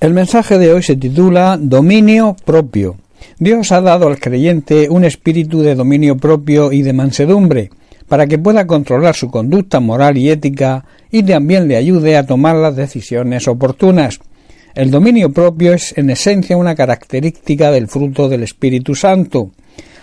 El mensaje de hoy se titula Dominio propio. Dios ha dado al creyente un espíritu de dominio propio y de mansedumbre, para que pueda controlar su conducta moral y ética y también le ayude a tomar las decisiones oportunas. El dominio propio es en esencia una característica del fruto del Espíritu Santo.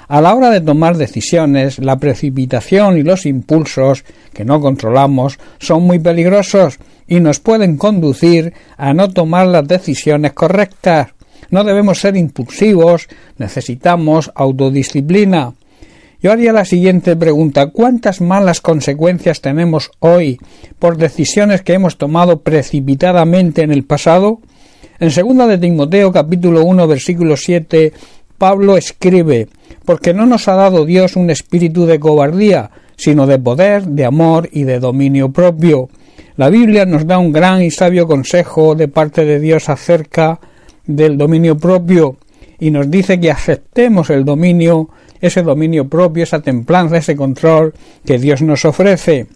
A la hora de tomar decisiones, la precipitación y los impulsos que no controlamos son muy peligrosos y nos pueden conducir a no tomar las decisiones correctas. No debemos ser impulsivos, necesitamos autodisciplina. Yo haría la siguiente pregunta ¿Cuántas malas consecuencias tenemos hoy por decisiones que hemos tomado precipitadamente en el pasado? En 2 de Timoteo capítulo 1 versículo 7 Pablo escribe porque no nos ha dado Dios un espíritu de cobardía, sino de poder, de amor y de dominio propio. La Biblia nos da un gran y sabio consejo de parte de Dios acerca del dominio propio y nos dice que aceptemos el dominio, ese dominio propio, esa templanza, ese control que Dios nos ofrece.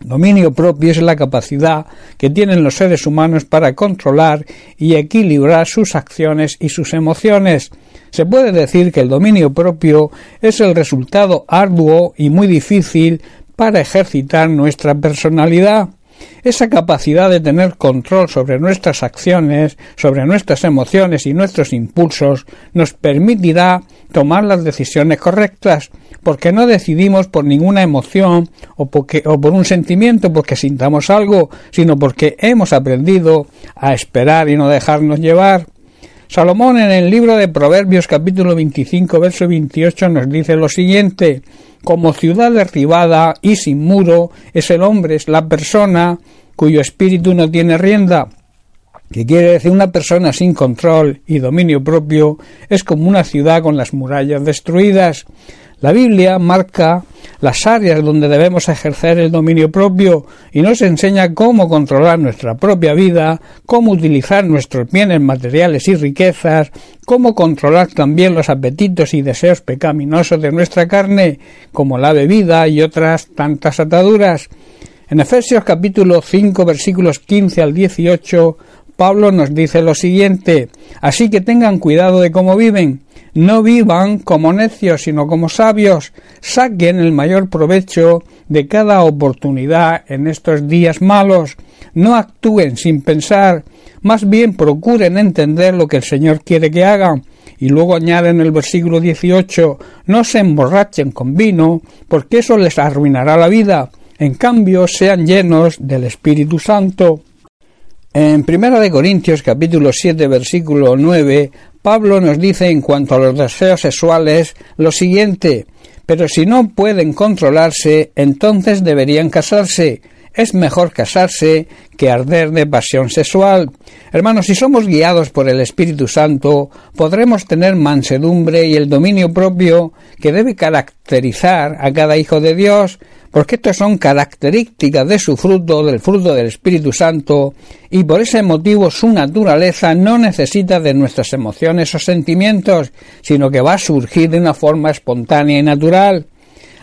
Dominio propio es la capacidad que tienen los seres humanos para controlar y equilibrar sus acciones y sus emociones. Se puede decir que el dominio propio es el resultado arduo y muy difícil para ejercitar nuestra personalidad. Esa capacidad de tener control sobre nuestras acciones, sobre nuestras emociones y nuestros impulsos nos permitirá tomar las decisiones correctas, porque no decidimos por ninguna emoción o, por un sentimiento porque sintamos algo, sino porque hemos aprendido a esperar y no dejarnos llevar. Salomón en el libro de Proverbios capítulo 25 verso 28 nos dice lo siguiente como ciudad derribada y sin muro es el hombre, es la persona cuyo espíritu no tiene rienda, que quiere decir una persona sin control y dominio propio es como una ciudad con las murallas destruidas. La Biblia marca las áreas donde debemos ejercer el dominio propio y nos enseña cómo controlar nuestra propia vida, cómo utilizar nuestros bienes materiales y riquezas, cómo controlar también los apetitos y deseos pecaminosos de nuestra carne, como la bebida y otras tantas ataduras. En Efesios capítulo 5 versículos 15 al 18 Pablo nos dice lo siguiente Así que tengan cuidado de cómo viven, no vivan como necios, sino como sabios, saquen el mayor provecho de cada oportunidad en estos días malos, no actúen sin pensar, más bien procuren entender lo que el Señor quiere que hagan. Y luego añade en el versículo 18, no se emborrachen con vino, porque eso les arruinará la vida. En cambio, sean llenos del Espíritu Santo. En Primera de Corintios capítulo 7 versículo 9, Pablo nos dice en cuanto a los deseos sexuales lo siguiente, pero si no pueden controlarse, entonces deberían casarse. Es mejor casarse que arder de pasión sexual. Hermanos, si somos guiados por el Espíritu Santo, podremos tener mansedumbre y el dominio propio que debe caracterizar a cada hijo de Dios, porque estos son características de su fruto, del fruto del Espíritu Santo, y por ese motivo su naturaleza no necesita de nuestras emociones o sentimientos, sino que va a surgir de una forma espontánea y natural.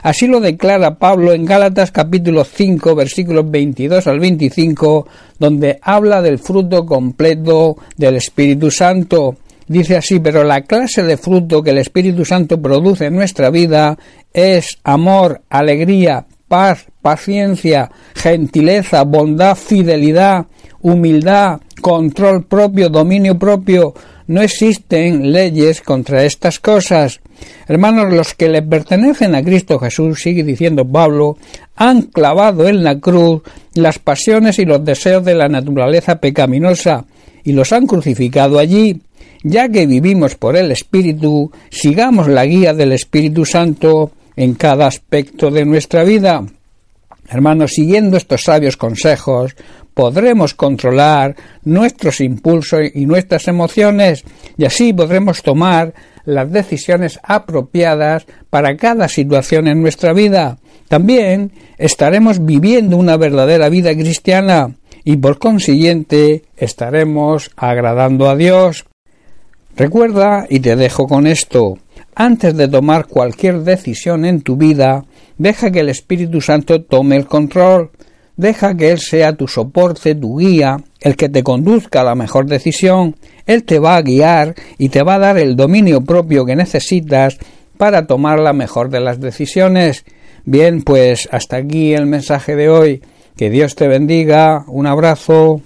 Así lo declara Pablo en Gálatas capítulo 5 versículos 22 al 25, donde habla del fruto completo del Espíritu Santo. Dice así, pero la clase de fruto que el Espíritu Santo produce en nuestra vida es amor, alegría, paz, paciencia, gentileza, bondad, fidelidad, humildad, control propio, dominio propio. No existen leyes contra estas cosas. Hermanos, los que le pertenecen a Cristo Jesús, sigue diciendo Pablo, han clavado en la cruz las pasiones y los deseos de la naturaleza pecaminosa y los han crucificado allí. Ya que vivimos por el Espíritu, sigamos la guía del Espíritu Santo en cada aspecto de nuestra vida. Hermanos, siguiendo estos sabios consejos, podremos controlar nuestros impulsos y nuestras emociones y así podremos tomar las decisiones apropiadas para cada situación en nuestra vida. También estaremos viviendo una verdadera vida cristiana y por consiguiente estaremos agradando a Dios. Recuerda, y te dejo con esto, antes de tomar cualquier decisión en tu vida, deja que el Espíritu Santo tome el control, deja que Él sea tu soporte, tu guía, el que te conduzca a la mejor decisión, Él te va a guiar y te va a dar el dominio propio que necesitas para tomar la mejor de las decisiones. Bien, pues hasta aquí el mensaje de hoy. Que Dios te bendiga. Un abrazo.